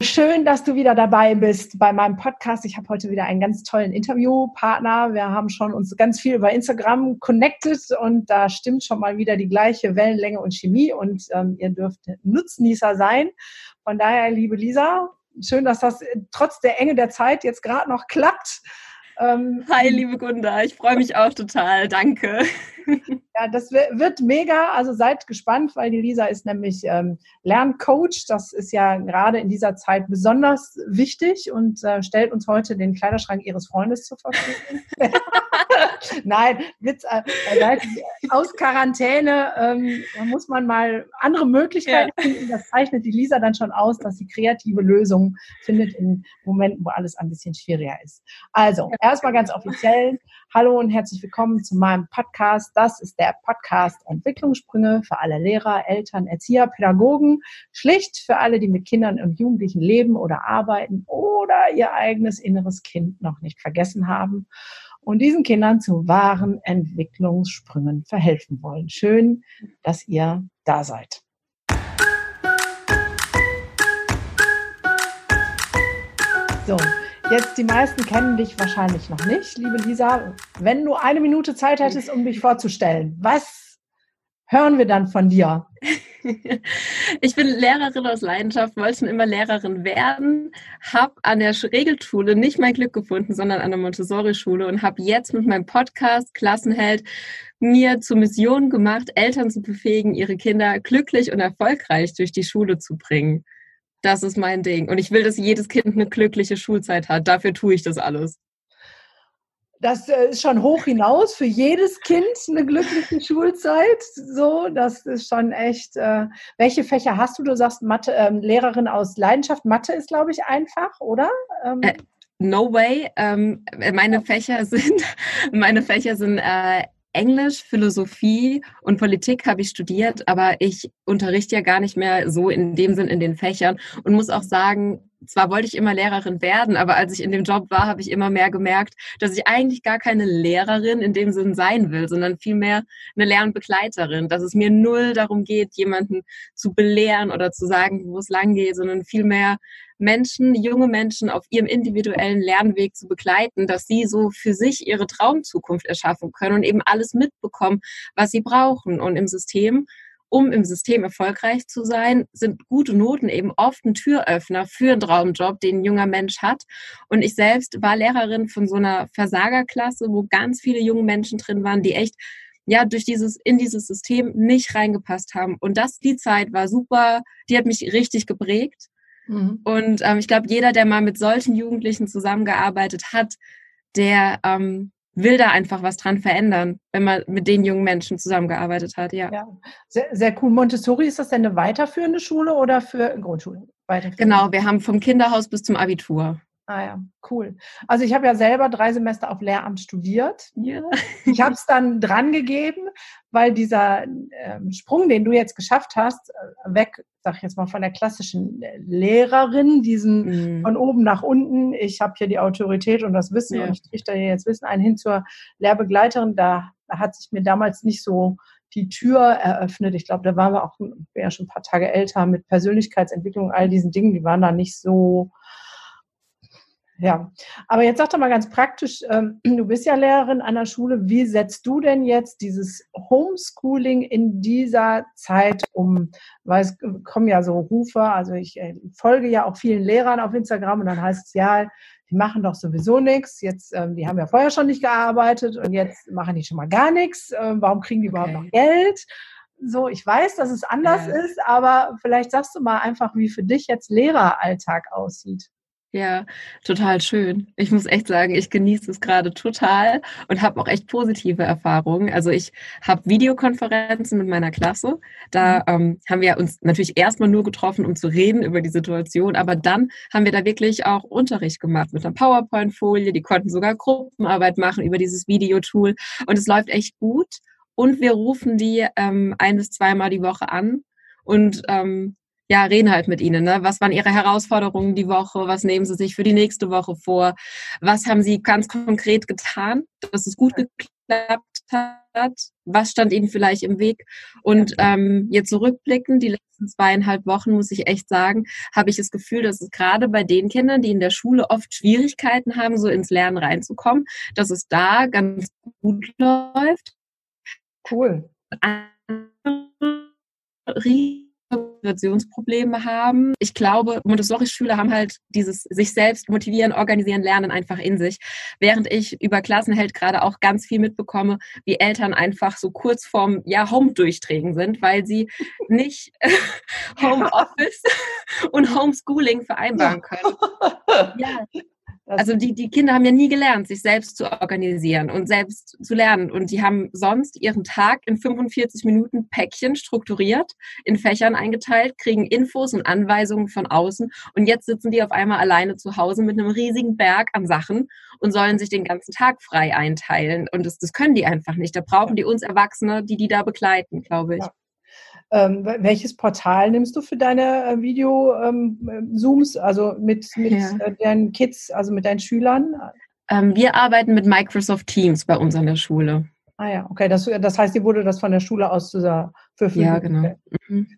Schön, dass du wieder dabei bist bei meinem Podcast. Ich habe heute wieder einen ganz tollen Interviewpartner. Wir haben schon uns ganz viel über Instagram connected und da stimmt schon mal wieder die gleiche Wellenlänge und Chemie und ähm, ihr dürft Nutznießer sein. Von daher, liebe Lisa, schön, dass das trotz der Enge der Zeit jetzt gerade noch klappt. Ähm, Hi, liebe Gunda, ich freue mich auch total. Danke. Ja, das wird mega. Also seid gespannt, weil die Lisa ist nämlich ähm, Lerncoach. Das ist ja gerade in dieser Zeit besonders wichtig und äh, stellt uns heute den Kleiderschrank ihres Freundes zur Verfügung. Nein, Witz. Äh, aus Quarantäne ähm, muss man mal andere Möglichkeiten ja. finden. Das zeichnet die Lisa dann schon aus, dass sie kreative Lösungen findet in Momenten, wo alles ein bisschen schwieriger ist. Also, erstmal ganz offiziell. Hallo und herzlich willkommen zu meinem Podcast. Das ist der Podcast Entwicklungssprünge für alle Lehrer, Eltern, Erzieher, Pädagogen. Schlicht für alle, die mit Kindern und Jugendlichen leben oder arbeiten oder ihr eigenes inneres Kind noch nicht vergessen haben und diesen Kindern zu wahren Entwicklungssprüngen verhelfen wollen. Schön, dass ihr da seid. So, Jetzt, die meisten kennen dich wahrscheinlich noch nicht, liebe Lisa. Wenn du eine Minute Zeit hättest, um dich vorzustellen, was hören wir dann von dir? Ich bin Lehrerin aus Leidenschaft, wollte schon immer Lehrerin werden, habe an der Regelschule nicht mein Glück gefunden, sondern an der Montessori-Schule und habe jetzt mit meinem Podcast Klassenheld mir zur Mission gemacht, Eltern zu befähigen, ihre Kinder glücklich und erfolgreich durch die Schule zu bringen. Das ist mein Ding. Und ich will, dass jedes Kind eine glückliche Schulzeit hat. Dafür tue ich das alles. Das äh, ist schon hoch hinaus für jedes Kind eine glückliche Schulzeit. So, das ist schon echt. Äh, welche Fächer hast du? Du sagst Mathe, ähm, Lehrerin aus Leidenschaft. Mathe ist, glaube ich, einfach, oder? Ähm, äh, no way. Ähm, meine Fächer sind, meine Fächer sind äh, Englisch, Philosophie und Politik habe ich studiert, aber ich unterrichte ja gar nicht mehr so in dem Sinn in den Fächern und muss auch sagen, zwar wollte ich immer Lehrerin werden, aber als ich in dem Job war, habe ich immer mehr gemerkt, dass ich eigentlich gar keine Lehrerin in dem Sinn sein will, sondern vielmehr eine Lernbegleiterin, dass es mir null darum geht, jemanden zu belehren oder zu sagen, wo es lang geht, sondern vielmehr Menschen, junge Menschen auf ihrem individuellen Lernweg zu begleiten, dass sie so für sich ihre Traumzukunft erschaffen können und eben alles mitbekommen, was sie brauchen. Und im System, um im System erfolgreich zu sein, sind gute Noten eben oft ein Türöffner für einen Traumjob, den ein junger Mensch hat. Und ich selbst war Lehrerin von so einer Versagerklasse, wo ganz viele junge Menschen drin waren, die echt ja durch dieses in dieses System nicht reingepasst haben und das die Zeit war super die hat mich richtig geprägt Mhm. Und ähm, ich glaube, jeder, der mal mit solchen Jugendlichen zusammengearbeitet hat, der ähm, will da einfach was dran verändern, wenn man mit den jungen Menschen zusammengearbeitet hat. Ja, ja. Sehr, sehr cool. Montessori, ist das denn eine weiterführende Schule oder für Grundschule? Genau, wir haben vom Kinderhaus bis zum Abitur. Ah ja, cool. Also ich habe ja selber drei Semester auf Lehramt studiert. Ja. Ich habe es dann dran gegeben, weil dieser ähm, Sprung, den du jetzt geschafft hast, äh, weg, sag ich jetzt mal, von der klassischen äh, Lehrerin, diesen mhm. von oben nach unten, ich habe hier die Autorität und das Wissen ja. und ich trichter hier jetzt Wissen ein, hin zur Lehrbegleiterin, da hat sich mir damals nicht so die Tür eröffnet. Ich glaube, da waren wir auch ja schon ein paar Tage älter mit Persönlichkeitsentwicklung, all diesen Dingen, die waren da nicht so ja, aber jetzt sag doch mal ganz praktisch, ähm, du bist ja Lehrerin an der Schule. Wie setzt du denn jetzt dieses Homeschooling in dieser Zeit um? Weil es kommen ja so Rufe, also ich äh, folge ja auch vielen Lehrern auf Instagram und dann heißt es ja, die machen doch sowieso nichts. Jetzt, ähm, die haben ja vorher schon nicht gearbeitet und jetzt machen die schon mal gar nichts. Ähm, warum kriegen die überhaupt noch Geld? So, ich weiß, dass es anders ja. ist, aber vielleicht sagst du mal einfach, wie für dich jetzt Lehreralltag aussieht. Ja, total schön. Ich muss echt sagen, ich genieße es gerade total und habe auch echt positive Erfahrungen. Also ich habe Videokonferenzen mit meiner Klasse. Da mhm. ähm, haben wir uns natürlich erstmal nur getroffen, um zu reden über die Situation, aber dann haben wir da wirklich auch Unterricht gemacht mit einer PowerPoint-Folie. Die konnten sogar Gruppenarbeit machen über dieses Videotool und es läuft echt gut. Und wir rufen die ähm, ein bis zweimal die Woche an und ähm, ja, reden halt mit ihnen. Ne? Was waren ihre Herausforderungen die Woche? Was nehmen sie sich für die nächste Woche vor? Was haben sie ganz konkret getan, dass es gut geklappt hat? Was stand ihnen vielleicht im Weg? Und ähm, jetzt zurückblicken, die letzten zweieinhalb Wochen, muss ich echt sagen, habe ich das Gefühl, dass es gerade bei den Kindern, die in der Schule oft Schwierigkeiten haben, so ins Lernen reinzukommen, dass es da ganz gut läuft. Cool. Motivationsprobleme haben. Ich glaube, Montessori-Schüler haben halt dieses sich selbst motivieren, organisieren, lernen einfach in sich. Während ich über Klassenheld gerade auch ganz viel mitbekomme, wie Eltern einfach so kurz vorm ja, Home-Durchträgen sind, weil sie nicht Homeoffice und Homeschooling vereinbaren können. Ja, also die, die Kinder haben ja nie gelernt, sich selbst zu organisieren und selbst zu lernen. Und die haben sonst ihren Tag in 45 Minuten Päckchen strukturiert, in Fächern eingeteilt, kriegen Infos und Anweisungen von außen. Und jetzt sitzen die auf einmal alleine zu Hause mit einem riesigen Berg an Sachen und sollen sich den ganzen Tag frei einteilen. Und das, das können die einfach nicht. Da brauchen die uns Erwachsene, die die da begleiten, glaube ich. Ja. Ähm, welches Portal nimmst du für deine äh, Video-Zooms, ähm, also mit, mit ja. äh, deinen Kids, also mit deinen Schülern? Ähm, wir arbeiten mit Microsoft Teams bei uns an der Schule. Ah ja, okay. Das, das heißt, dir wurde das von der Schule aus zur Verfügung. Ja, genau. Mhm.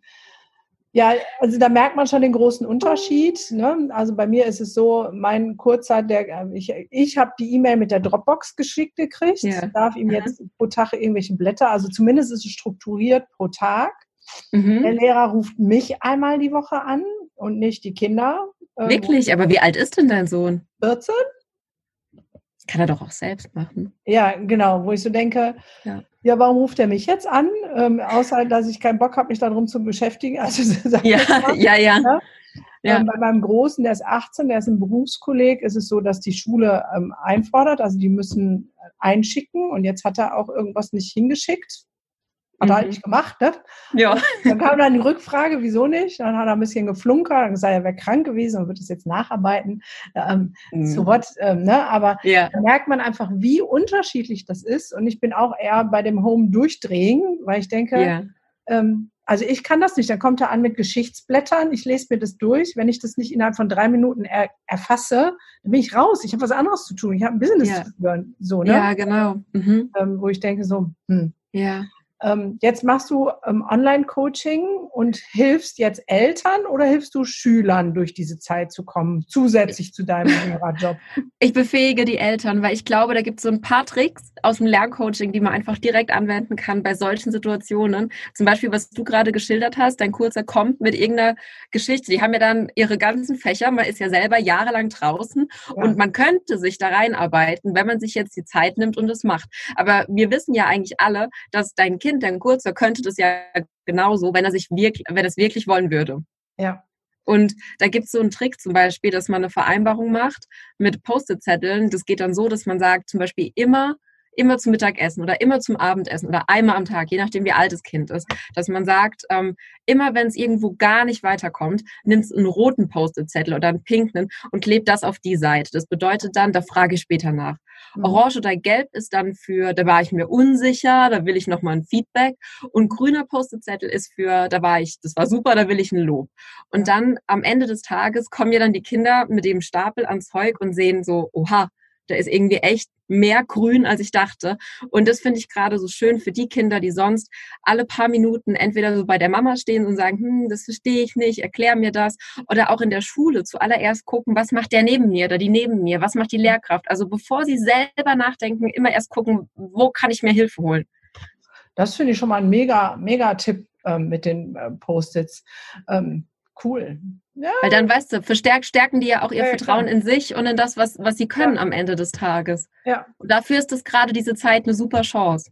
Ja, also da merkt man schon den großen Unterschied. Ne? Also bei mir ist es so, mein Kurzer, der äh, ich, ich habe die E-Mail mit der Dropbox geschickt gekriegt, ja. darf ihm jetzt pro Tag irgendwelche Blätter, also zumindest ist es strukturiert pro Tag. Mhm. Der Lehrer ruft mich einmal die Woche an und nicht die Kinder. Ähm, Wirklich? Aber wie alt ist denn dein Sohn? 14. Das kann er doch auch selbst machen. Ja, genau, wo ich so denke, ja, ja warum ruft er mich jetzt an? Ähm, außer, dass ich keinen Bock habe, mich darum zu beschäftigen. Also, ja, ja, ja, ja. Ja. Ähm, bei meinem Großen, der ist 18, der ist ein Berufskolleg, ist es so, dass die Schule ähm, einfordert, also die müssen einschicken und jetzt hat er auch irgendwas nicht hingeschickt. Hat er halt mhm. nicht gemacht, ne? Ja. Dann kam dann die Rückfrage, wieso nicht? Dann hat er ein bisschen geflunkert, dann gesagt, er wäre krank gewesen und wird es jetzt nacharbeiten. Ähm, mhm. So what, ähm, ne? Aber ja. da merkt man einfach, wie unterschiedlich das ist. Und ich bin auch eher bei dem Home durchdrehen, weil ich denke, ja. ähm, also ich kann das nicht. Dann kommt er an mit Geschichtsblättern, ich lese mir das durch. Wenn ich das nicht innerhalb von drei Minuten er, erfasse, dann bin ich raus. Ich habe was anderes zu tun. Ich habe ein Business ja. zu führen. So, ne? Ja, genau. Mhm. Ähm, wo ich denke so, hm. Ja. Ähm, jetzt machst du ähm, Online-Coaching und hilfst jetzt Eltern oder hilfst du Schülern durch diese Zeit zu kommen, zusätzlich zu deinem Lehrerjob? Ich befähige die Eltern, weil ich glaube, da gibt es so ein paar Tricks aus dem Lerncoaching, die man einfach direkt anwenden kann bei solchen Situationen. Zum Beispiel, was du gerade geschildert hast, dein Kurzer kommt mit irgendeiner Geschichte. Die haben ja dann ihre ganzen Fächer, man ist ja selber jahrelang draußen ja. und man könnte sich da reinarbeiten, wenn man sich jetzt die Zeit nimmt und es macht. Aber wir wissen ja eigentlich alle, dass dein Kind Kind, dein Kurzer, könnte das ja genauso, wenn er sich wirklich, wenn er es wirklich wollen würde. Ja. Und da gibt es so einen Trick zum Beispiel, dass man eine Vereinbarung macht mit Post-it-Zetteln. Das geht dann so, dass man sagt, zum Beispiel immer immer zum Mittagessen oder immer zum Abendessen oder einmal am Tag, je nachdem wie alt das Kind ist, dass man sagt, ähm, immer wenn es irgendwo gar nicht weiterkommt, nimmst einen roten Post-it-Zettel oder einen pinken und klebt das auf die Seite. Das bedeutet dann, da frage ich später nach. Mhm. Orange oder Gelb ist dann für, da war ich mir unsicher, da will ich nochmal ein Feedback. Und grüner Post-it-Zettel ist für, da war ich, das war super, da will ich ein Lob. Und dann am Ende des Tages kommen ja dann die Kinder mit dem Stapel ans Zeug und sehen so, oha, da ist irgendwie echt mehr grün, als ich dachte. Und das finde ich gerade so schön für die Kinder, die sonst alle paar Minuten entweder so bei der Mama stehen und sagen, hm, das verstehe ich nicht, erklär mir das. Oder auch in der Schule zuallererst gucken, was macht der neben mir oder die neben mir, was macht die Lehrkraft. Also bevor sie selber nachdenken, immer erst gucken, wo kann ich mir Hilfe holen. Das finde ich schon mal ein mega, mega Tipp ähm, mit den äh, Post-its. Ähm, cool. Ja. Weil dann weißt du, verstärkt stärken die ja auch ihr ja, Vertrauen klar. in sich und in das, was, was sie können ja. am Ende des Tages. Ja. Und dafür ist das gerade diese Zeit eine super Chance.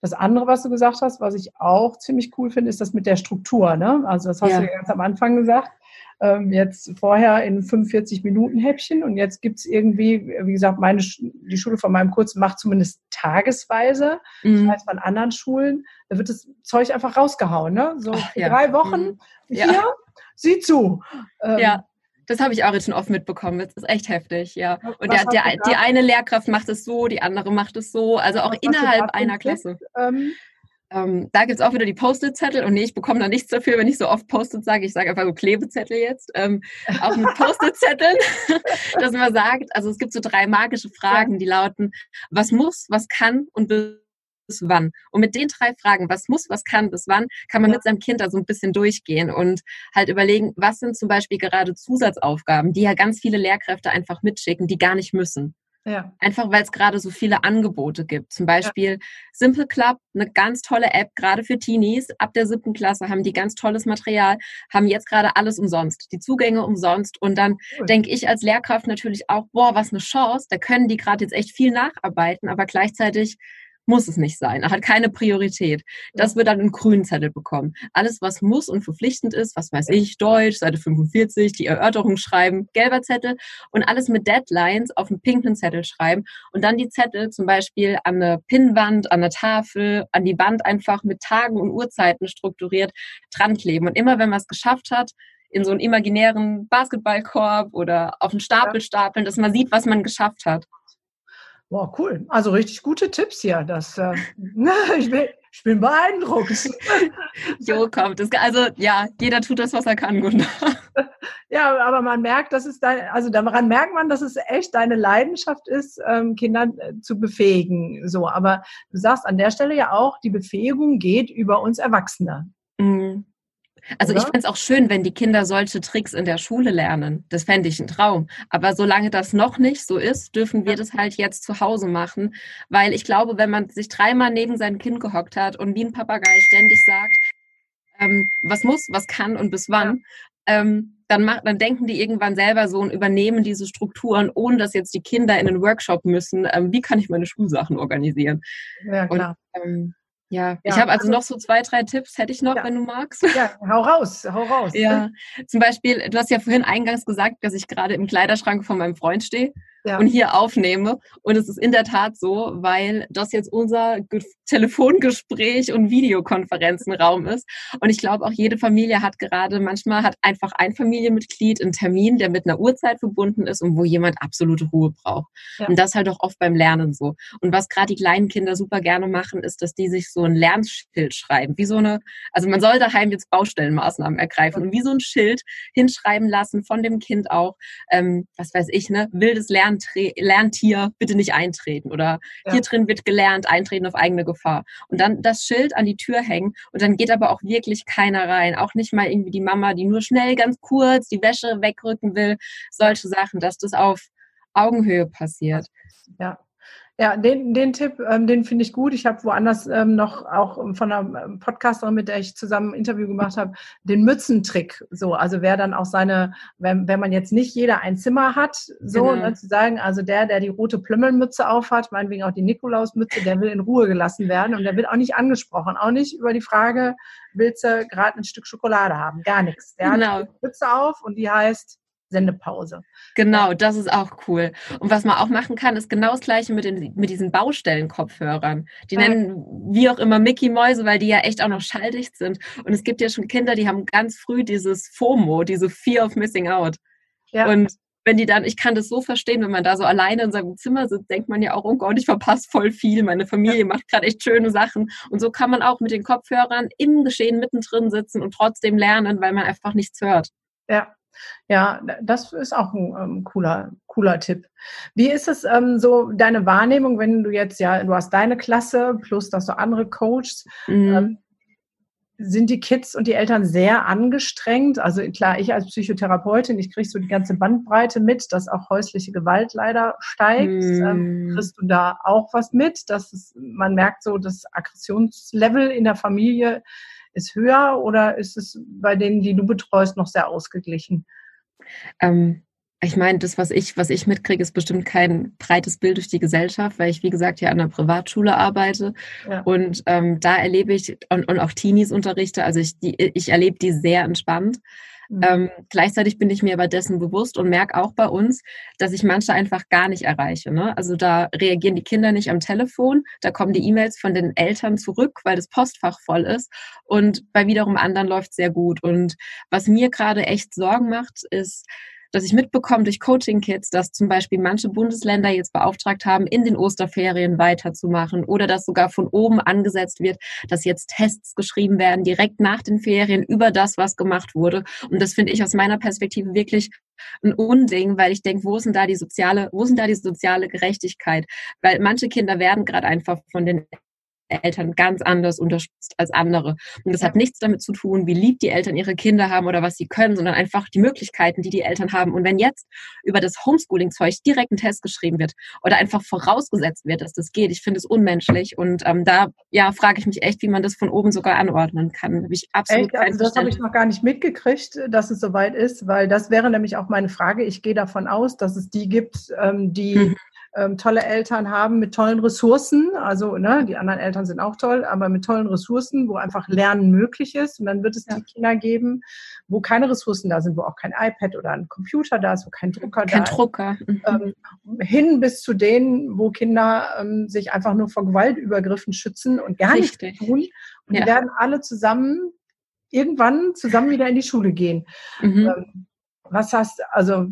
Das andere, was du gesagt hast, was ich auch ziemlich cool finde, ist das mit der Struktur. Ne? Also das hast du ja ganz am Anfang gesagt. Ähm, jetzt vorher in 45 Minuten Häppchen und jetzt gibt es irgendwie, wie gesagt, meine, die Schule von meinem Kurzen macht zumindest tagesweise. Mhm. Ich weiß von anderen Schulen, da wird das Zeug einfach rausgehauen. Ne? So Ach, drei Wochen mhm. hier, sieh zu. Ähm, ja. Das habe ich auch jetzt schon oft mitbekommen. Das ist echt heftig, ja. Und der, der, die eine Lehrkraft macht es so, die andere macht es so, also auch innerhalb einer Klasse. Ähm, ähm, da gibt es auch wieder die Post-it-Zettel und nee, ich bekomme da nichts dafür, wenn ich so oft Post-it sage. Ich sage einfach so Klebezettel jetzt. Ähm, auch mit Post-it-Zetteln, dass man sagt, also es gibt so drei magische Fragen, die lauten, was muss, was kann und bis wann? Und mit den drei Fragen, was muss, was kann, bis wann, kann man ja. mit seinem Kind da so ein bisschen durchgehen und halt überlegen, was sind zum Beispiel gerade Zusatzaufgaben, die ja ganz viele Lehrkräfte einfach mitschicken, die gar nicht müssen. Ja. Einfach weil es gerade so viele Angebote gibt. Zum Beispiel ja. Simple Club, eine ganz tolle App, gerade für Teenies. Ab der siebten Klasse haben die ganz tolles Material, haben jetzt gerade alles umsonst, die Zugänge umsonst. Und dann cool. denke ich als Lehrkraft natürlich auch, boah, was eine Chance. Da können die gerade jetzt echt viel nacharbeiten, aber gleichzeitig muss es nicht sein. Er hat keine Priorität. Das wird dann einen grünen Zettel bekommen. Alles, was muss und verpflichtend ist, was weiß ich, Deutsch, Seite 45, die Erörterung schreiben, gelber Zettel und alles mit Deadlines auf einen pinken Zettel schreiben und dann die Zettel zum Beispiel an eine Pinnwand, an eine Tafel, an die Wand einfach mit Tagen und Uhrzeiten strukturiert dran kleben. Und immer wenn man es geschafft hat, in so einen imaginären Basketballkorb oder auf einen Stapel stapeln, dass man sieht, was man geschafft hat. Boah, cool. Also richtig gute Tipps hier. Das, äh, ich, bin, ich bin beeindruckt. jo, kommt. Das, also ja, jeder tut das, was er kann, Gunda. Ja, aber man merkt, dass es dein, also daran merkt man, dass es echt deine Leidenschaft ist, ähm, Kinder äh, zu befähigen. So, aber du sagst an der Stelle ja auch, die Befähigung geht über uns Erwachsene. Mhm. Also Oder? ich fände es auch schön, wenn die Kinder solche Tricks in der Schule lernen. Das fände ich ein Traum. Aber solange das noch nicht so ist, dürfen wir das halt jetzt zu Hause machen. Weil ich glaube, wenn man sich dreimal neben sein Kind gehockt hat und wie ein Papagei ständig sagt, ähm, was muss, was kann und bis wann, ja. ähm, dann, macht, dann denken die irgendwann selber so und übernehmen diese Strukturen, ohne dass jetzt die Kinder in einen Workshop müssen. Ähm, wie kann ich meine Schulsachen organisieren? Ja, klar. Und, ähm, ja, ja, ich habe also, also noch so zwei, drei Tipps, hätte ich noch, ja. wenn du magst. Ja, hau raus, hau raus. Ja, zum Beispiel, du hast ja vorhin eingangs gesagt, dass ich gerade im Kleiderschrank von meinem Freund stehe ja. und hier aufnehme. Und es ist in der Tat so, weil das jetzt unser Ge Telefongespräch und Videokonferenzenraum ist. Und ich glaube, auch jede Familie hat gerade, manchmal hat einfach ein Familienmitglied einen Termin, der mit einer Uhrzeit verbunden ist und wo jemand absolute Ruhe braucht. Ja. Und das halt auch oft beim Lernen so. Und was gerade die kleinen Kinder super gerne machen, ist, dass die sich so ein Lernschild schreiben. Wie so eine, also man soll daheim jetzt Baustellenmaßnahmen ergreifen und wie so ein Schild hinschreiben lassen von dem Kind auch, ähm, was weiß ich, ne, wildes Lernen lernt hier bitte nicht eintreten oder ja. hier drin wird gelernt, eintreten auf eigene Gefahr. Und dann das Schild an die Tür hängen und dann geht aber auch wirklich keiner rein. Auch nicht mal irgendwie die Mama, die nur schnell ganz kurz die Wäsche wegrücken will. Solche Sachen, dass das auf Augenhöhe passiert. Ja. Ja, den, den Tipp, ähm, den finde ich gut. Ich habe woanders ähm, noch auch von einer ähm, Podcasterin, mit der ich zusammen ein Interview gemacht habe, den Mützentrick. So, also wer dann auch seine, wenn, wenn man jetzt nicht jeder ein Zimmer hat, so genau. ne, zu sagen, also der, der die rote Plümmelmütze aufhat, meinetwegen auch die Nikolausmütze, der will in Ruhe gelassen werden und der wird auch nicht angesprochen, auch nicht über die Frage, willst du gerade ein Stück Schokolade haben? Gar nichts. Der genau. hat die Mütze auf und die heißt Sendepause. Genau, das ist auch cool. Und was man auch machen kann, ist genau das Gleiche mit, den, mit diesen Baustellen-Kopfhörern. Die nennen wie auch immer Mickey Mäuse, weil die ja echt auch noch schalldicht sind. Und es gibt ja schon Kinder, die haben ganz früh dieses FOMO, diese Fear of Missing Out. Ja. Und wenn die dann, ich kann das so verstehen, wenn man da so alleine in seinem Zimmer sitzt, denkt man ja auch, oh Gott, ich verpasse voll viel, meine Familie macht gerade echt schöne Sachen. Und so kann man auch mit den Kopfhörern im Geschehen mittendrin sitzen und trotzdem lernen, weil man einfach nichts hört. Ja, ja, das ist auch ein ähm, cooler, cooler Tipp. Wie ist es ähm, so deine Wahrnehmung, wenn du jetzt ja, du hast deine Klasse plus dass du andere coachst, mhm. ähm, sind die Kids und die Eltern sehr angestrengt? Also klar, ich als Psychotherapeutin, ich kriege so die ganze Bandbreite mit, dass auch häusliche Gewalt leider steigt. Mhm. kriegst du da auch was mit, dass es, man merkt so, das Aggressionslevel in der Familie ist höher oder ist es bei denen, die du betreust, noch sehr ausgeglichen? Ähm, ich meine, das, was ich, was ich mitkriege, ist bestimmt kein breites Bild durch die Gesellschaft, weil ich, wie gesagt, ja an einer Privatschule arbeite. Ja. Und ähm, da erlebe ich und, und auch Teenies unterrichte, also ich, die, ich erlebe die sehr entspannt. Mhm. Ähm, gleichzeitig bin ich mir aber dessen bewusst und merke auch bei uns, dass ich manche einfach gar nicht erreiche. Ne? Also da reagieren die Kinder nicht am Telefon, da kommen die E-Mails von den Eltern zurück, weil das Postfach voll ist. Und bei wiederum anderen läuft es sehr gut. Und was mir gerade echt Sorgen macht, ist, dass ich mitbekomme durch Coaching-Kits, dass zum Beispiel manche Bundesländer jetzt beauftragt haben, in den Osterferien weiterzumachen oder dass sogar von oben angesetzt wird, dass jetzt Tests geschrieben werden, direkt nach den Ferien über das, was gemacht wurde. Und das finde ich aus meiner Perspektive wirklich ein Unding, weil ich denke, wo denn da die soziale, wo denn da die soziale Gerechtigkeit? Weil manche Kinder werden gerade einfach von den Eltern ganz anders unterstützt als andere. Und das ja. hat nichts damit zu tun, wie lieb die Eltern ihre Kinder haben oder was sie können, sondern einfach die Möglichkeiten, die die Eltern haben. Und wenn jetzt über das Homeschooling-Zeug direkt ein Test geschrieben wird oder einfach vorausgesetzt wird, dass das geht, ich finde es unmenschlich. Und ähm, da ja, frage ich mich echt, wie man das von oben sogar anordnen kann. Habe ich absolut echt? Also das habe ich noch gar nicht mitgekriegt, dass es soweit ist, weil das wäre nämlich auch meine Frage. Ich gehe davon aus, dass es die gibt, ähm, die mhm ähm, tolle Eltern haben mit tollen Ressourcen. Also ne, die anderen Eltern sind auch toll, aber mit tollen Ressourcen, wo einfach Lernen möglich ist. Und dann wird es ja. die Kinder geben, wo keine Ressourcen da sind, wo auch kein iPad oder ein Computer da ist, wo kein Drucker kein da Drucker. ist. Mhm. Ähm, hin bis zu denen, wo Kinder ähm, sich einfach nur vor Gewaltübergriffen schützen und gar nichts tun. Und ja. die werden alle zusammen irgendwann zusammen wieder in die Schule gehen. Mhm. Was hast, also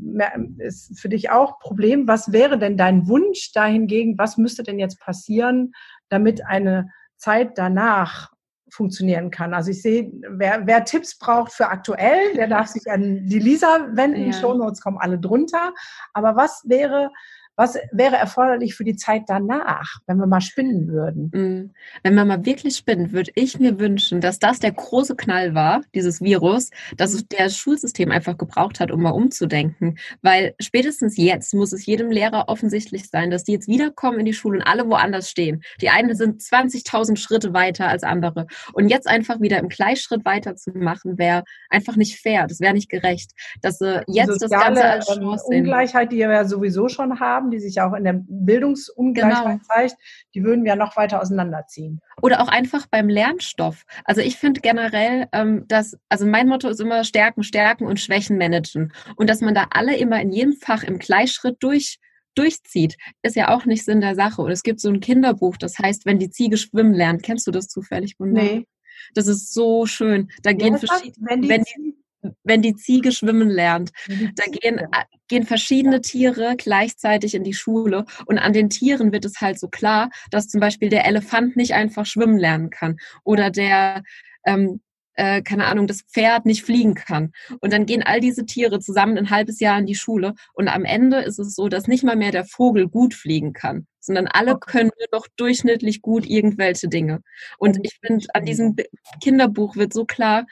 ist für dich auch Problem. Was wäre denn dein Wunsch dahingegen? Was müsste denn jetzt passieren, damit eine Zeit danach funktionieren kann? Also ich sehe, wer, wer Tipps braucht für aktuell, der darf sich an die Lisa wenden. Ja. Shownotes kommen alle drunter. Aber was wäre was wäre erforderlich für die Zeit danach, wenn wir mal spinnen würden? Mm. Wenn man mal wirklich spinnt, würde ich mir wünschen, dass das der große Knall war, dieses Virus, dass es der Schulsystem einfach gebraucht hat, um mal umzudenken. Weil spätestens jetzt muss es jedem Lehrer offensichtlich sein, dass die jetzt wiederkommen in die Schule und alle woanders stehen. Die einen sind 20.000 Schritte weiter als andere. Und jetzt einfach wieder im Gleichschritt weiterzumachen, wäre einfach nicht fair. Das wäre nicht gerecht. Dass sie jetzt das Ganze als ähm, Chance Ungleichheit, die wir ja sowieso schon haben, haben, die sich ja auch in der Bildungsungleichheit genau. zeigt, die würden wir noch weiter auseinanderziehen. Oder auch einfach beim Lernstoff. Also ich finde generell, ähm, dass, also mein Motto ist immer Stärken, Stärken und Schwächen managen. Und dass man da alle immer in jedem Fach im Gleichschritt durch durchzieht, ist ja auch nicht Sinn der Sache. Und es gibt so ein Kinderbuch, das heißt, wenn die Ziege schwimmen lernt. Kennst du das zufällig? Nee. Das ist so schön. Da ja, gehen verschiedene, wenn die, wenn die wenn die Ziege schwimmen lernt. Da gehen, äh, gehen verschiedene Tiere gleichzeitig in die Schule und an den Tieren wird es halt so klar, dass zum Beispiel der Elefant nicht einfach schwimmen lernen kann oder der, ähm, äh, keine Ahnung, das Pferd nicht fliegen kann. Und dann gehen all diese Tiere zusammen ein halbes Jahr in die Schule und am Ende ist es so, dass nicht mal mehr der Vogel gut fliegen kann, sondern alle können nur noch durchschnittlich gut irgendwelche Dinge. Und ich finde, an diesem Kinderbuch wird so klar,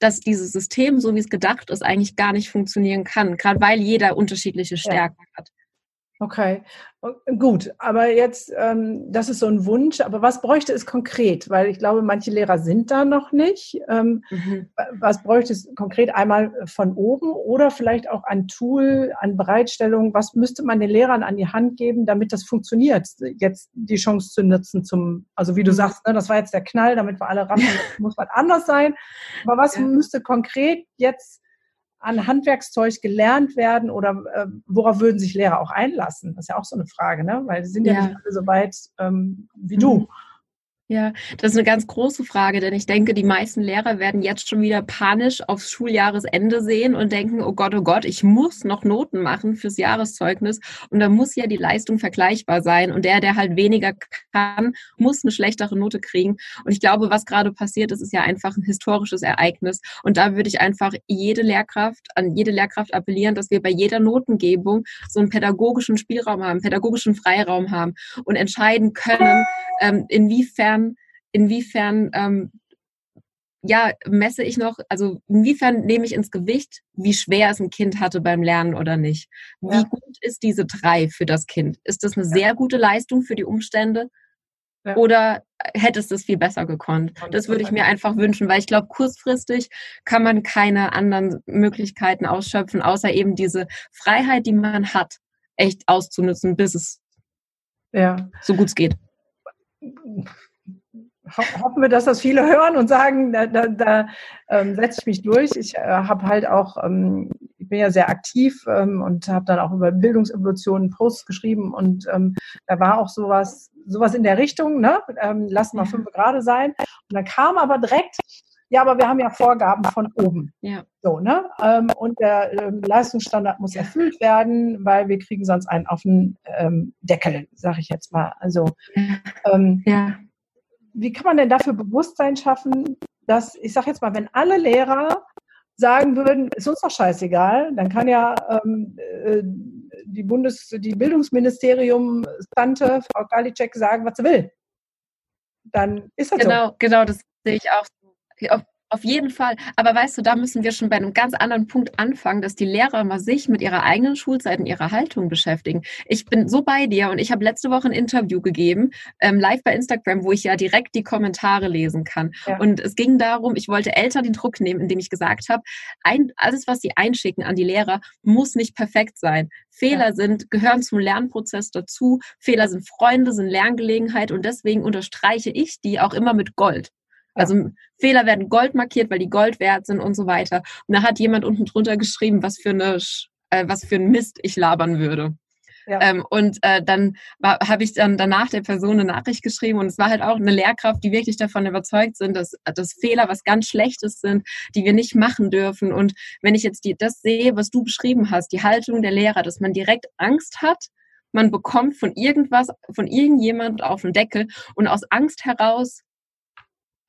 dass dieses System, so wie es gedacht ist, eigentlich gar nicht funktionieren kann, gerade weil jeder unterschiedliche Stärken ja. hat. Okay, gut. Aber jetzt, ähm, das ist so ein Wunsch. Aber was bräuchte es konkret? Weil ich glaube, manche Lehrer sind da noch nicht. Ähm, mhm. Was bräuchte es konkret einmal von oben oder vielleicht auch ein Tool, an Bereitstellung? Was müsste man den Lehrern an die Hand geben, damit das funktioniert? Jetzt die Chance zu nutzen zum, also wie du mhm. sagst, ne, das war jetzt der Knall, damit wir alle raffen, muss was anders sein. Aber was ja. müsste konkret jetzt an Handwerkszeug gelernt werden oder äh, worauf würden sich Lehrer auch einlassen? Das ist ja auch so eine Frage, ne? weil sie sind ja, ja nicht alle so weit ähm, wie mhm. du. Ja, das ist eine ganz große Frage, denn ich denke, die meisten Lehrer werden jetzt schon wieder panisch aufs Schuljahresende sehen und denken, oh Gott, oh Gott, ich muss noch Noten machen fürs Jahreszeugnis und da muss ja die Leistung vergleichbar sein und der, der halt weniger kann, muss eine schlechtere Note kriegen. Und ich glaube, was gerade passiert ist, ist ja einfach ein historisches Ereignis und da würde ich einfach jede Lehrkraft, an jede Lehrkraft appellieren, dass wir bei jeder Notengebung so einen pädagogischen Spielraum haben, pädagogischen Freiraum haben und entscheiden können, ähm, inwiefern inwiefern, ähm, ja, messe ich noch, also inwiefern nehme ich ins Gewicht, wie schwer es ein Kind hatte beim Lernen oder nicht? Wie ja. gut ist diese drei für das Kind? Ist das eine ja. sehr gute Leistung für die Umstände? Ja. Oder hättest du es viel besser gekonnt? Das würde ich mir einfach wünschen, weil ich glaube, kurzfristig kann man keine anderen Möglichkeiten ausschöpfen, außer eben diese Freiheit, die man hat, echt auszunutzen, bis es ja. so gut es geht hoffen wir, dass das viele hören und sagen, da, da, da ähm, setze ich mich durch. Ich äh, habe halt auch, ähm, ich bin ja sehr aktiv ähm, und habe dann auch über Bildungsevolutionen Posts geschrieben und ähm, da war auch sowas, sowas in der Richtung, ne? Ähm, lassen wir fünf Grad sein. Und dann kam aber direkt, ja, aber wir haben ja Vorgaben von oben. Ja. So, ne? Ähm, und der Leistungsstandard muss erfüllt werden, weil wir kriegen sonst einen auf den Deckel, sage ich jetzt mal. Also ja wie kann man denn dafür Bewusstsein schaffen, dass, ich sage jetzt mal, wenn alle Lehrer sagen würden, ist uns doch scheißegal, dann kann ja ähm, äh, die Bundes-, die Bildungsministerium Tante, Frau Galicek, sagen, was sie will. dann ist das genau, so. Genau, genau, das sehe ich auch. Auf, auf jeden Fall. Aber weißt du, da müssen wir schon bei einem ganz anderen Punkt anfangen, dass die Lehrer mal sich mit ihrer eigenen Schulzeit und ihrer Haltung beschäftigen. Ich bin so bei dir und ich habe letzte Woche ein Interview gegeben, ähm, live bei Instagram, wo ich ja direkt die Kommentare lesen kann. Ja. Und es ging darum, ich wollte Eltern den Druck nehmen, indem ich gesagt habe, ein, alles, was sie einschicken an die Lehrer, muss nicht perfekt sein. Fehler ja. sind, gehören zum Lernprozess dazu. Fehler sind Freunde, sind Lerngelegenheit und deswegen unterstreiche ich die auch immer mit Gold. Also Fehler werden Gold markiert, weil die Gold wert sind und so weiter. Und da hat jemand unten drunter geschrieben, was für eine, äh, was für ein Mist ich labern würde. Ja. Ähm, und äh, dann habe ich dann danach der Person eine Nachricht geschrieben und es war halt auch eine Lehrkraft, die wirklich davon überzeugt sind, dass, dass Fehler was ganz Schlechtes sind, die wir nicht machen dürfen. Und wenn ich jetzt die, das sehe, was du beschrieben hast, die Haltung der Lehrer, dass man direkt Angst hat, man bekommt von irgendwas, von irgendjemand auf den Deckel und aus Angst heraus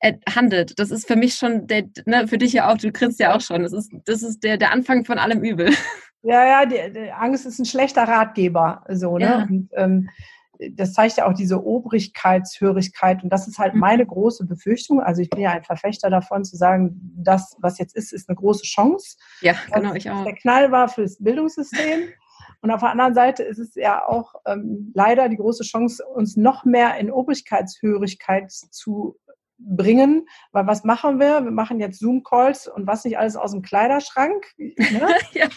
handelt. Das ist für mich schon, der, ne, für dich ja auch, du grinst ja auch schon. Das ist, das ist der, der Anfang von allem Übel. Ja, ja, die, die Angst ist ein schlechter Ratgeber. So, ne? Ja. Und, ähm, das zeigt ja auch diese Obrigkeitshörigkeit. Und das ist halt mhm. meine große Befürchtung. Also ich bin ja ein Verfechter davon zu sagen, das, was jetzt ist, ist eine große Chance. Ja, genau, ich auch. Der Knall war fürs Bildungssystem. Und auf der anderen Seite ist es ja auch ähm, leider die große Chance, uns noch mehr in Obrigkeitshörigkeit zu bringen, weil was machen wir? Wir machen jetzt Zoom-Calls und was nicht alles aus dem Kleiderschrank. Ne? ja.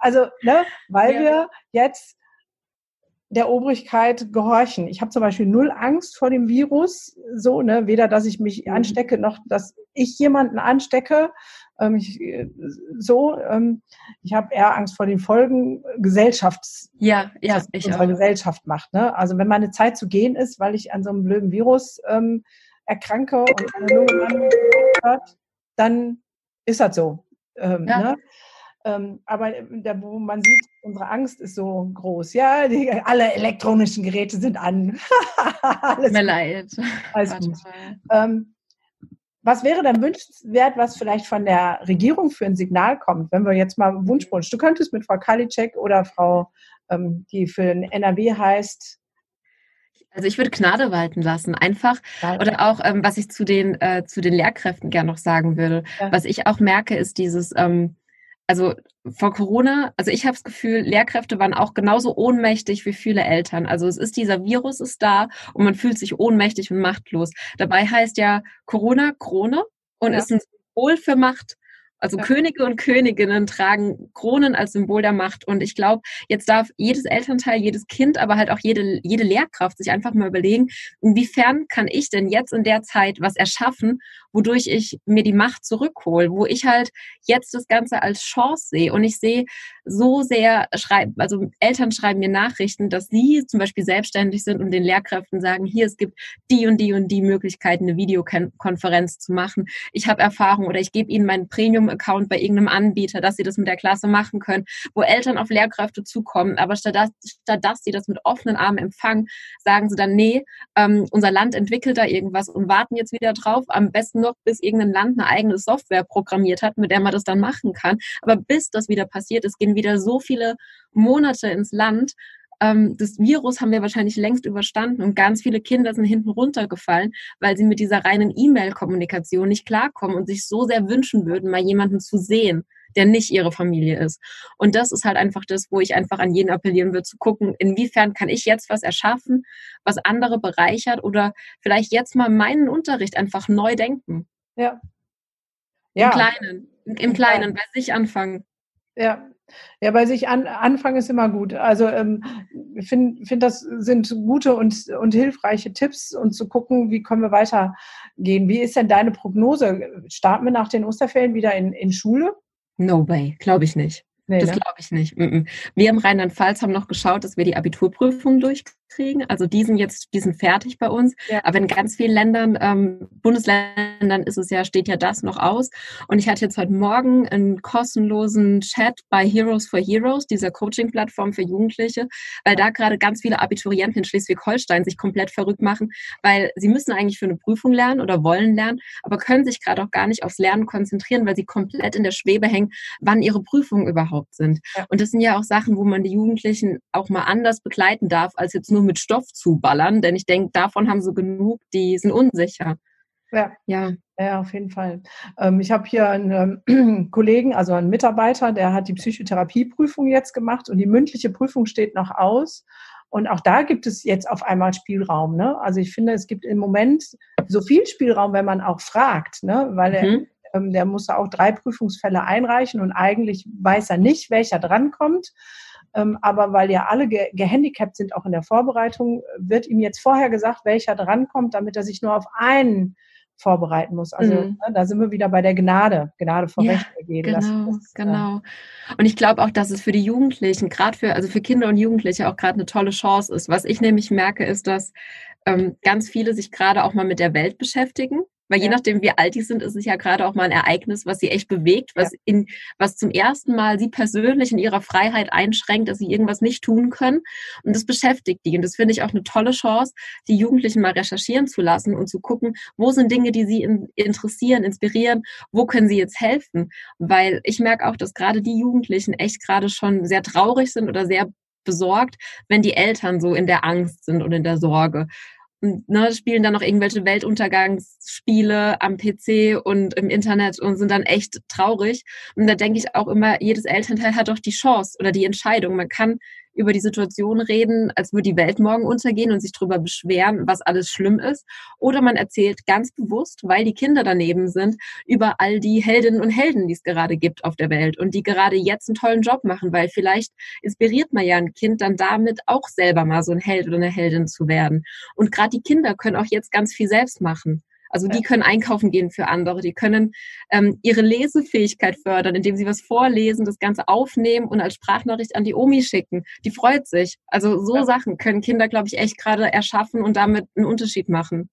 Also, ne, weil ja. wir jetzt der Obrigkeit gehorchen. Ich habe zum Beispiel null Angst vor dem Virus, so, ne, weder, dass ich mich mhm. anstecke, noch, dass ich jemanden anstecke. Ähm, ich, so, ähm, ich habe eher Angst vor den Folgen Gesellschafts, ja, ja, was ich unsere auch. Gesellschaft macht. Ne? Also wenn meine Zeit zu gehen ist, weil ich an so einem blöden Virus ähm, erkranke und eine Lunge hat, dann ist das so. Ähm, ja. ne? ähm, aber da, wo man sieht, unsere Angst ist so groß. Ja, die, alle elektronischen Geräte sind an. Alles Mir leid. Alles gut. Ähm, was wäre dann wünschenswert, was vielleicht von der Regierung für ein Signal kommt, wenn wir jetzt mal Wunschwunsch, du könntest mit Frau Kalicek oder Frau, ähm, die für den NRW heißt, also ich würde Gnade walten lassen, einfach. Oder auch, ähm, was ich zu den, äh, zu den Lehrkräften gerne noch sagen würde. Ja. Was ich auch merke, ist dieses, ähm, also vor Corona, also ich habe das Gefühl, Lehrkräfte waren auch genauso ohnmächtig wie viele Eltern. Also es ist dieser Virus ist da und man fühlt sich ohnmächtig und machtlos. Dabei heißt ja Corona Krone und ja. ist ein Symbol für Macht. Also ja. Könige und Königinnen tragen Kronen als Symbol der Macht. Und ich glaube, jetzt darf jedes Elternteil, jedes Kind, aber halt auch jede, jede Lehrkraft sich einfach mal überlegen, inwiefern kann ich denn jetzt in der Zeit was erschaffen, wodurch ich mir die Macht zurückhole, wo ich halt jetzt das Ganze als Chance sehe. Und ich sehe so sehr, also Eltern schreiben mir Nachrichten, dass sie zum Beispiel selbstständig sind und den Lehrkräften sagen, hier, es gibt die und die und die Möglichkeiten, eine Videokonferenz zu machen. Ich habe Erfahrung oder ich gebe ihnen meinen Premium-Account bei irgendeinem Anbieter, dass sie das mit der Klasse machen können, wo Eltern auf Lehrkräfte zukommen. Aber statt dass, statt dass sie das mit offenen Armen empfangen, sagen sie dann, nee, ähm, unser Land entwickelt da irgendwas und warten jetzt wieder drauf. Am besten noch, bis irgendein Land eine eigene Software programmiert hat, mit der man das dann machen kann. Aber bis das wieder passiert ist, gehen wieder so viele Monate ins Land. Ähm, das Virus haben wir wahrscheinlich längst überstanden und ganz viele Kinder sind hinten runtergefallen, weil sie mit dieser reinen E-Mail-Kommunikation nicht klarkommen und sich so sehr wünschen würden, mal jemanden zu sehen, der nicht ihre Familie ist. Und das ist halt einfach das, wo ich einfach an jeden appellieren würde, zu gucken, inwiefern kann ich jetzt was erschaffen, was andere bereichert oder vielleicht jetzt mal meinen Unterricht einfach neu denken. Ja. ja. Im Kleinen, im Kleinen, bei sich anfangen. Ja, ja, bei sich an, anfangen ist immer gut. Also ähm, ich finde, find, das sind gute und, und hilfreiche Tipps und zu gucken, wie können wir weitergehen. Wie ist denn deine Prognose? Starten wir nach den Osterferien wieder in, in Schule? No way, glaube ich nicht. Nee, das ne? glaube ich nicht. Wir im Rheinland-Pfalz haben noch geschaut, dass wir die Abiturprüfung durchkriegen. Also die sind jetzt, die sind fertig bei uns. Ja. Aber in ganz vielen Ländern, ähm, Bundesländern ist es ja, steht ja das noch aus. Und ich hatte jetzt heute Morgen einen kostenlosen Chat bei Heroes for Heroes, dieser Coaching-Plattform für Jugendliche, weil da gerade ganz viele Abiturienten in Schleswig-Holstein sich komplett verrückt machen, weil sie müssen eigentlich für eine Prüfung lernen oder wollen lernen, aber können sich gerade auch gar nicht aufs Lernen konzentrieren, weil sie komplett in der Schwebe hängen, wann ihre Prüfung überhaupt sind. Ja. Und das sind ja auch Sachen, wo man die Jugendlichen auch mal anders begleiten darf, als jetzt nur nur mit Stoff zuballern, denn ich denke, davon haben sie genug, die sind unsicher. Ja. ja. Ja, auf jeden Fall. Ähm, ich habe hier einen ähm, Kollegen, also einen Mitarbeiter, der hat die Psychotherapieprüfung jetzt gemacht und die mündliche Prüfung steht noch aus. Und auch da gibt es jetzt auf einmal Spielraum. Ne? Also ich finde, es gibt im Moment so viel Spielraum, wenn man auch fragt, ne? weil er, mhm. ähm, der muss auch drei Prüfungsfälle einreichen und eigentlich weiß er nicht, welcher drankommt. Ähm, aber weil ja alle ge gehandicapt sind, auch in der Vorbereitung, wird ihm jetzt vorher gesagt, welcher drankommt, damit er sich nur auf einen vorbereiten muss. Also mhm. ne, da sind wir wieder bei der Gnade, Gnade vor ja, Recht ergehen. Genau, das, das, genau. Und ich glaube auch, dass es für die Jugendlichen, gerade für, also für Kinder und Jugendliche auch gerade eine tolle Chance ist. Was ich nämlich merke, ist, dass ähm, ganz viele sich gerade auch mal mit der Welt beschäftigen weil je nachdem, wie alt die sind, ist es ja gerade auch mal ein Ereignis, was sie echt bewegt, was ja. in, was zum ersten Mal sie persönlich in ihrer Freiheit einschränkt, dass sie irgendwas nicht tun können. Und das beschäftigt die. Und das finde ich auch eine tolle Chance, die Jugendlichen mal recherchieren zu lassen und zu gucken, wo sind Dinge, die sie in, interessieren, inspirieren, wo können sie jetzt helfen? Weil ich merke auch, dass gerade die Jugendlichen echt gerade schon sehr traurig sind oder sehr besorgt, wenn die Eltern so in der Angst sind und in der Sorge ne, spielen dann noch irgendwelche Weltuntergangsspiele am PC und im Internet und sind dann echt traurig. Und da denke ich auch immer, jedes Elternteil hat doch die Chance oder die Entscheidung. Man kann über die Situation reden, als würde die Welt morgen untergehen und sich darüber beschweren, was alles schlimm ist. Oder man erzählt ganz bewusst, weil die Kinder daneben sind, über all die Heldinnen und Helden, die es gerade gibt auf der Welt und die gerade jetzt einen tollen Job machen, weil vielleicht inspiriert man ja ein Kind dann damit auch selber mal so ein Held oder eine Heldin zu werden. Und gerade die Kinder können auch jetzt ganz viel selbst machen. Also die können einkaufen gehen für andere, die können ähm, ihre Lesefähigkeit fördern, indem sie was vorlesen, das Ganze aufnehmen und als Sprachnachricht an die Omi schicken. Die freut sich. Also so ja. Sachen können Kinder, glaube ich, echt gerade erschaffen und damit einen Unterschied machen.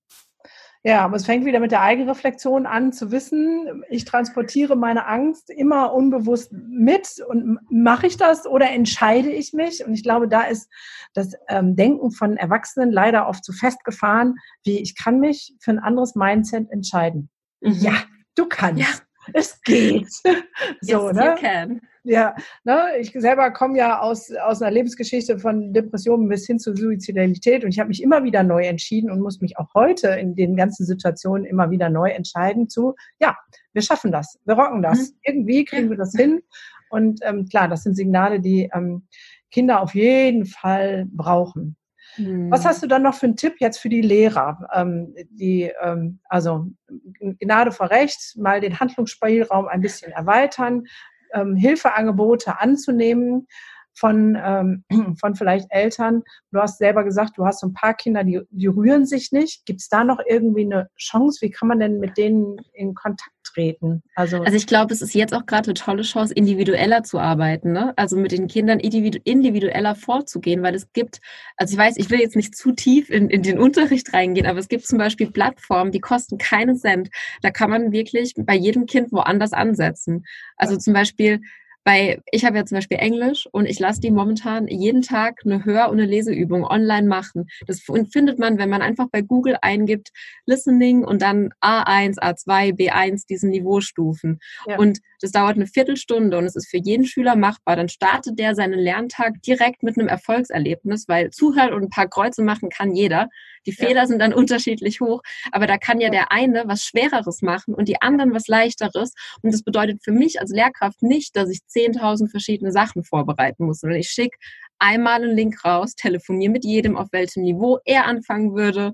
Ja, aber es fängt wieder mit der Eigenreflexion an, zu wissen, ich transportiere meine Angst immer unbewusst mit und mache ich das oder entscheide ich mich? Und ich glaube, da ist das ähm, Denken von Erwachsenen leider oft zu festgefahren, wie ich kann mich für ein anderes Mindset entscheiden. Mhm. Ja, du kannst. Ja. Es geht. so, yes, ne? You can. Ja, ne, ich selber komme ja aus, aus einer Lebensgeschichte von Depressionen bis hin zu Suizidalität und ich habe mich immer wieder neu entschieden und muss mich auch heute in den ganzen Situationen immer wieder neu entscheiden zu, ja, wir schaffen das, wir rocken das. Mhm. Irgendwie kriegen wir das hin. Und ähm, klar, das sind Signale, die ähm, Kinder auf jeden Fall brauchen. Mhm. Was hast du dann noch für einen Tipp jetzt für die Lehrer? Ähm, die, ähm, also Gnade vor Recht, mal den Handlungsspielraum ein bisschen erweitern, ähm, Hilfeangebote anzunehmen von, ähm, von vielleicht Eltern. Du hast selber gesagt, du hast so ein paar Kinder, die, die rühren sich nicht. Gibt es da noch irgendwie eine Chance? Wie kann man denn mit denen in Kontakt treten? Also, also ich glaube, es ist jetzt auch gerade eine tolle Chance, individueller zu arbeiten. Ne? Also mit den Kindern individueller vorzugehen, weil es gibt, also ich weiß, ich will jetzt nicht zu tief in, in den Unterricht reingehen, aber es gibt zum Beispiel Plattformen, die kosten keinen Cent. Da kann man wirklich bei jedem Kind woanders ansetzen. Also zum Beispiel bei, ich habe ja zum Beispiel Englisch und ich lasse die momentan jeden Tag eine Hör- und eine Leseübung online machen. Das findet man, wenn man einfach bei Google eingibt, Listening und dann A1, A2, B1, diesen Niveaustufen. Ja. Und das dauert eine Viertelstunde und es ist für jeden Schüler machbar. Dann startet der seinen Lerntag direkt mit einem Erfolgserlebnis, weil zuhören und ein paar Kreuze machen kann jeder. Die Fehler ja. sind dann unterschiedlich hoch, aber da kann ja der eine was Schwereres machen und die anderen was leichteres. Und das bedeutet für mich als Lehrkraft nicht, dass ich 10.000 verschiedene Sachen vorbereiten muss, sondern ich schicke einmal einen Link raus, telefoniere mit jedem, auf welchem Niveau er anfangen würde,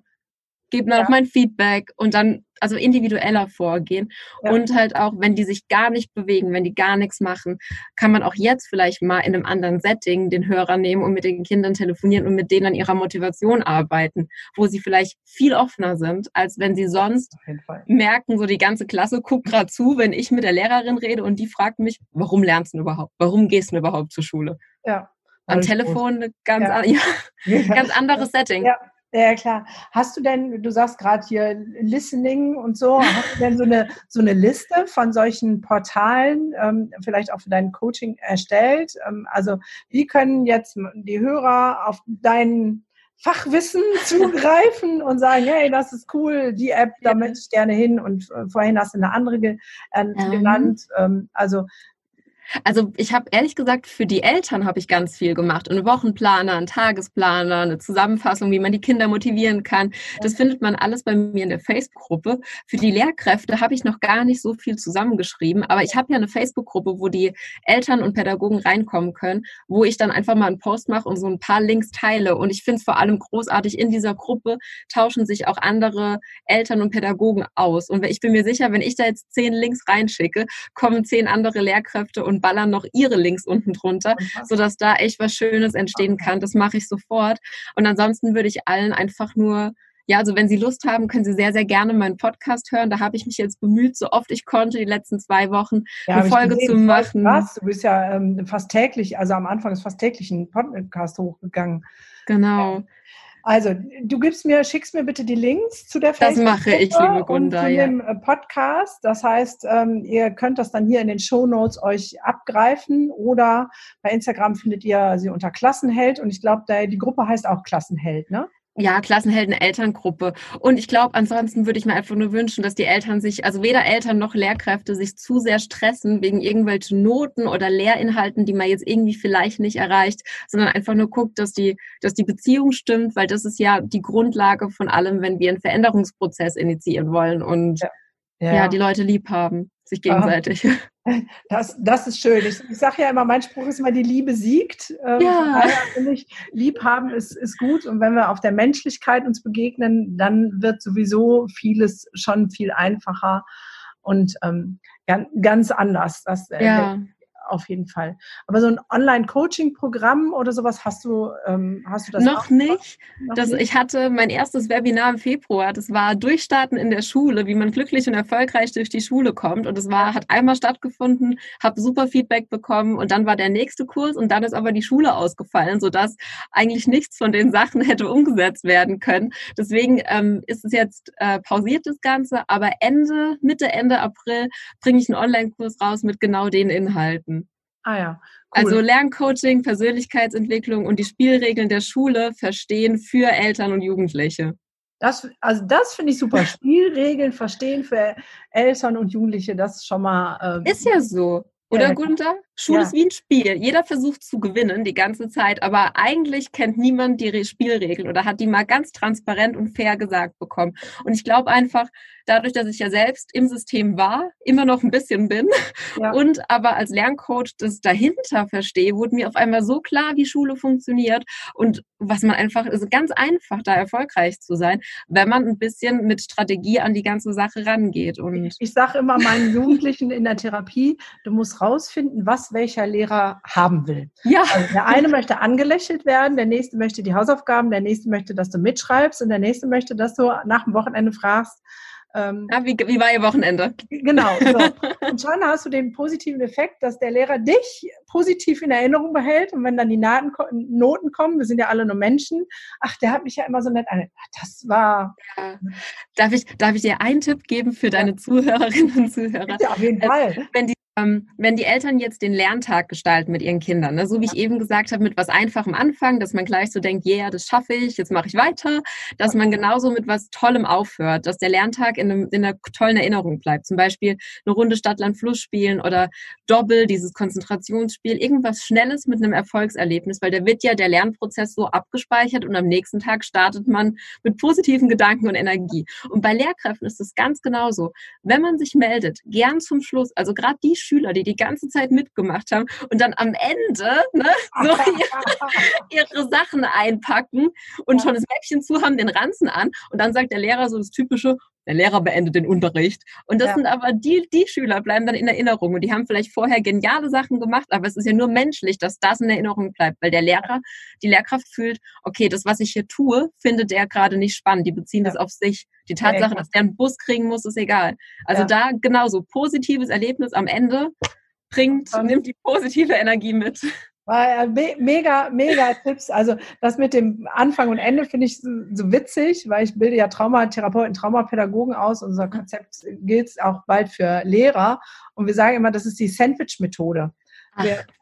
gebe dann ja. auch mein Feedback und dann also individueller vorgehen ja. und halt auch, wenn die sich gar nicht bewegen, wenn die gar nichts machen, kann man auch jetzt vielleicht mal in einem anderen Setting den Hörer nehmen und mit den Kindern telefonieren und mit denen an ihrer Motivation arbeiten, wo sie vielleicht viel offener sind, als wenn sie sonst merken, so die ganze Klasse guckt gerade zu, wenn ich mit der Lehrerin rede und die fragt mich, warum lernst du überhaupt? Warum gehst du überhaupt zur Schule? Ja. Am Telefon ganz, ja. ja. ganz anderes Setting. Ja. Ja, klar. Hast du denn, du sagst gerade hier Listening und so, hast du denn so eine, so eine Liste von solchen Portalen, ähm, vielleicht auch für dein Coaching erstellt? Ähm, also wie können jetzt die Hörer auf dein Fachwissen zugreifen und sagen, hey, das ist cool, die App, da möchte ich gerne hin und äh, vorhin hast du eine andere ge äh, genannt. Ähm, also Also ich habe ehrlich gesagt, für die Eltern habe ich ganz viel gemacht. Einen Wochenplaner, einen Tagesplaner, eine Zusammenfassung, wie man die Kinder motivieren kann. Das findet man alles bei mir in der Facebook-Gruppe. Für die Lehrkräfte habe ich noch gar nicht so viel zusammengeschrieben, aber ich habe ja eine Facebook-Gruppe, wo die Eltern und Pädagogen reinkommen können, wo ich dann einfach mal einen Post mache und so ein paar Links teile. Und ich finde es vor allem großartig, in dieser Gruppe tauschen sich auch andere Eltern und Pädagogen aus. Und ich bin mir sicher, wenn ich da jetzt zehn Links reinschicke, kommen zehn andere Lehrkräfte und ballern noch ihre Links unten drunter, sodass da echt was Schönes entstehen kann. Das mache ich sofort. Und ansonsten würde ich allen einfach nur ja, also wenn Sie Lust haben, können Sie sehr, sehr gerne meinen Podcast hören. Da habe ich mich jetzt bemüht, so oft ich konnte, die letzten zwei Wochen ja, eine Folge gesehen, zu machen. Krass. Du bist ja ähm, fast täglich, also am Anfang ist fast täglich ein Podcast hochgegangen. Genau. Ja. Also, du gibst mir, schickst mir bitte die Links zu der Facebook. Das mache ich, liebe Gunda. Und zu ja. dem äh, Podcast. Das heißt, ähm, ihr könnt das dann hier in den Show Notes euch abgreifen oder bei Instagram findet ihr sie unter Klassenheld und ich glaube, die Gruppe heißt auch Klassenheld, ne? Ja, Klassenhelden Elterngruppe. Und ich glaube, ansonsten würde ich mir einfach nur wünschen, dass die Eltern sich, also weder Eltern noch Lehrkräfte sich zu sehr stressen wegen irgendwelchen Noten oder Lehrinhalten, die man jetzt irgendwie vielleicht nicht erreicht, sondern einfach nur guckt, dass die, dass die Beziehung stimmt, weil das ist ja die Grundlage von allem, wenn wir einen Veränderungsprozess initiieren wollen und ja, ja. ja die Leute lieb haben, sich gegenseitig. Aha. Das, das ist schön. Ich, ich sage ja immer, mein Spruch ist immer, die Liebe siegt. Ähm, ja. finde ich, lieb haben ist, ist gut. Und wenn wir auf der Menschlichkeit uns begegnen, dann wird sowieso vieles schon viel einfacher und ähm, ganz, ganz anders. Das, äh, ja auf jeden Fall. Aber so ein Online-Coaching-Programm oder sowas hast du, ähm, hast du das noch auch? nicht? Noch das, nicht? Ich hatte mein erstes Webinar im Februar. Das war Durchstarten in der Schule, wie man glücklich und erfolgreich durch die Schule kommt. Und es war, hat einmal stattgefunden, habe super Feedback bekommen und dann war der nächste Kurs und dann ist aber die Schule ausgefallen, sodass eigentlich nichts von den Sachen hätte umgesetzt werden können. Deswegen ähm, ist es jetzt äh, pausiert das Ganze, aber Ende, Mitte, Ende April bringe ich einen Online-Kurs raus mit genau den Inhalten. Ah ja. Cool. Also Lerncoaching, Persönlichkeitsentwicklung und die Spielregeln der Schule verstehen für Eltern und Jugendliche. Das, also das finde ich super. Spielregeln verstehen für Eltern und Jugendliche, das ist schon mal. Ähm, ist ja so. Oder ja, Gunther? Schule ja. ist wie ein Spiel. Jeder versucht zu gewinnen die ganze Zeit, aber eigentlich kennt niemand die Spielregeln oder hat die mal ganz transparent und fair gesagt bekommen. Und ich glaube einfach, dadurch, dass ich ja selbst im System war, immer noch ein bisschen bin ja. und aber als Lerncoach das dahinter verstehe, wurde mir auf einmal so klar, wie Schule funktioniert und was man einfach, ist also ganz einfach, da erfolgreich zu sein, wenn man ein bisschen mit Strategie an die ganze Sache rangeht. Und ich, ich sage immer meinen Jugendlichen in der Therapie, du musst rausfinden, was welcher Lehrer haben will. Ja. Also der eine möchte angelächelt werden, der nächste möchte die Hausaufgaben, der nächste möchte, dass du mitschreibst und der nächste möchte, dass du nach dem Wochenende fragst, ähm, ja, wie, wie war Ihr Wochenende? Genau. So. Und schon hast du den positiven Effekt, dass der Lehrer dich positiv in Erinnerung behält. Und wenn dann die Noten, Noten kommen, wir sind ja alle nur Menschen, ach, der hat mich ja immer so nett an. Das war. Ja. Darf, ich, darf ich dir einen Tipp geben für deine. Zuhörerinnen und Zuhörer? Ja, auf jeden Fall. Äh, wenn die wenn die Eltern jetzt den Lerntag gestalten mit ihren Kindern, ne, so wie ich eben gesagt habe, mit was Einfachem anfangen, dass man gleich so denkt, ja, yeah, das schaffe ich, jetzt mache ich weiter, dass man genauso mit was Tollem aufhört, dass der Lerntag in, einem, in einer tollen Erinnerung bleibt. Zum Beispiel eine Runde Stadt-Land-Fluss spielen oder Doppel, dieses Konzentrationsspiel, irgendwas Schnelles mit einem Erfolgserlebnis, weil da wird ja der Lernprozess so abgespeichert und am nächsten Tag startet man mit positiven Gedanken und Energie. Und bei Lehrkräften ist es ganz genauso. Wenn man sich meldet, gern zum Schluss, also gerade die Schüler, die die ganze Zeit mitgemacht haben und dann am Ende ne, so ihre, ihre Sachen einpacken und schon das Mäppchen zu haben, den Ranzen an. Und dann sagt der Lehrer so das typische, der Lehrer beendet den Unterricht. Und das ja. sind aber die, die Schüler bleiben dann in Erinnerung und die haben vielleicht vorher geniale Sachen gemacht, aber es ist ja nur menschlich, dass das in Erinnerung bleibt, weil der Lehrer, die Lehrkraft fühlt, okay, das, was ich hier tue, findet der gerade nicht spannend. Die beziehen ja. das auf sich. Die Tatsache, dass der einen Bus kriegen muss, ist egal. Also ja. da genauso positives Erlebnis am Ende bringt, nimmt die positive Energie mit. War mega, mega Tipps. Also das mit dem Anfang und Ende finde ich so, so, witzig, weil ich bilde ja Traumatherapeuten, Traumapädagogen aus. Unser Konzept gilt auch bald für Lehrer. Und wir sagen immer, das ist die Sandwich-Methode.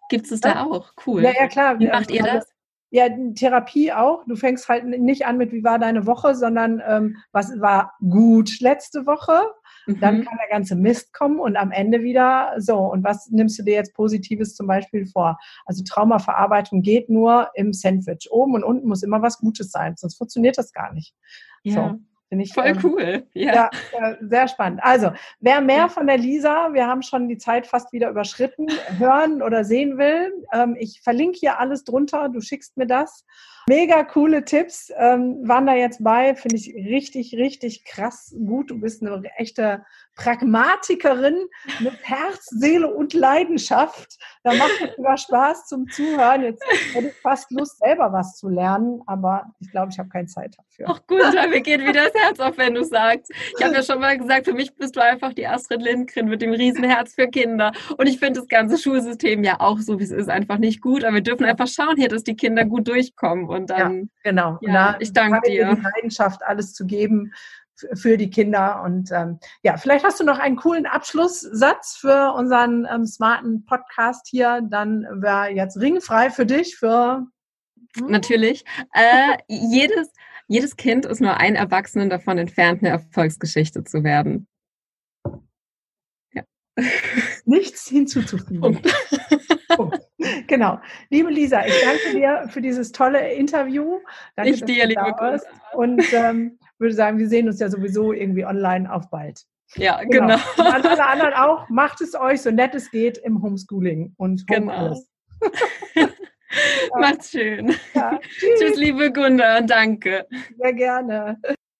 Gibt es da auch? Cool. Ja, ja, klar. Wie macht ihr also das? Ja, Therapie auch. Du fängst halt nicht an mit, wie war deine Woche, sondern ähm, was war gut letzte Woche Mhm. Dann kann der ganze Mist kommen und am Ende wieder so. Und was nimmst du dir jetzt Positives zum Beispiel vor? Also Traumaverarbeitung geht nur im Sandwich. Oben und unten muss immer was Gutes sein, sonst funktioniert das gar nicht. Ja. So. Finde ich, Voll ähm, cool. Ja. ja. sehr spannend. Also, wer mehr von der Lisa, wir haben schon die Zeit fast wieder überschritten, hören oder sehen will, ähm, ich verlinke hier alles drunter. Du schickst mir das. Mega coole Tipps ähm, waren da jetzt bei. Finde ich richtig, richtig krass gut. Du bist eine echte Pragmatikerin mit Herz, Seele und Leidenschaft. Da macht es sogar Spaß zum Zuhören. Jetzt hätte ich fast Lust, selber was zu lernen, aber ich glaube, ich habe keine Zeit dafür. Ach gut, mir geht wieder das Herz auf, wenn du sagst. Ich habe ja schon mal gesagt, für mich bist du einfach die Astrid Lindgren mit dem Riesenherz für Kinder. Und ich finde das ganze Schulsystem ja auch so, wie es ist, einfach nicht gut. Aber wir dürfen einfach schauen hier, dass die Kinder gut durchkommen. Und dann, ja, genau. Ja, ich danke dir. Die Leidenschaft, alles zu geben für die Kinder. Und ähm, ja, vielleicht hast du noch einen coolen Abschlusssatz für unseren ähm, smarten Podcast hier. Dann wäre jetzt ringfrei für dich. Für hm? natürlich. Äh, jedes, jedes Kind ist nur ein Erwachsenen davon entfernt, eine Erfolgsgeschichte zu werden. Ja. Nichts hinzuzufügen. Genau. Liebe Lisa, ich danke dir für dieses tolle Interview. Danke, ich dir, liebe Grüße. Und ähm, würde sagen, wir sehen uns ja sowieso irgendwie online auf bald. Ja, genau. genau. Und alle anderen auch, macht es euch so nett es geht im Homeschooling und Home genau. alles. Macht's schön. Ja. Tschüss. Tschüss, liebe Gunda, danke. Sehr gerne.